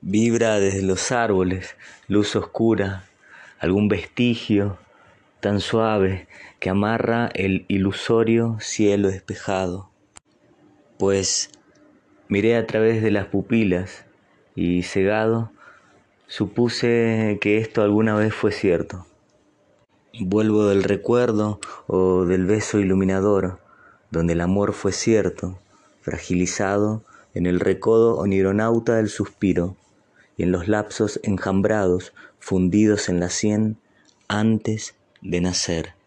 Vibra desde los árboles, luz oscura, algún vestigio tan suave que amarra el ilusorio cielo despejado. Pues miré a través de las pupilas y cegado supuse que esto alguna vez fue cierto. Vuelvo del recuerdo o del beso iluminador, donde el amor fue cierto, fragilizado en el recodo onironauta del suspiro y en los lapsos enjambrados fundidos en la sien antes de nacer.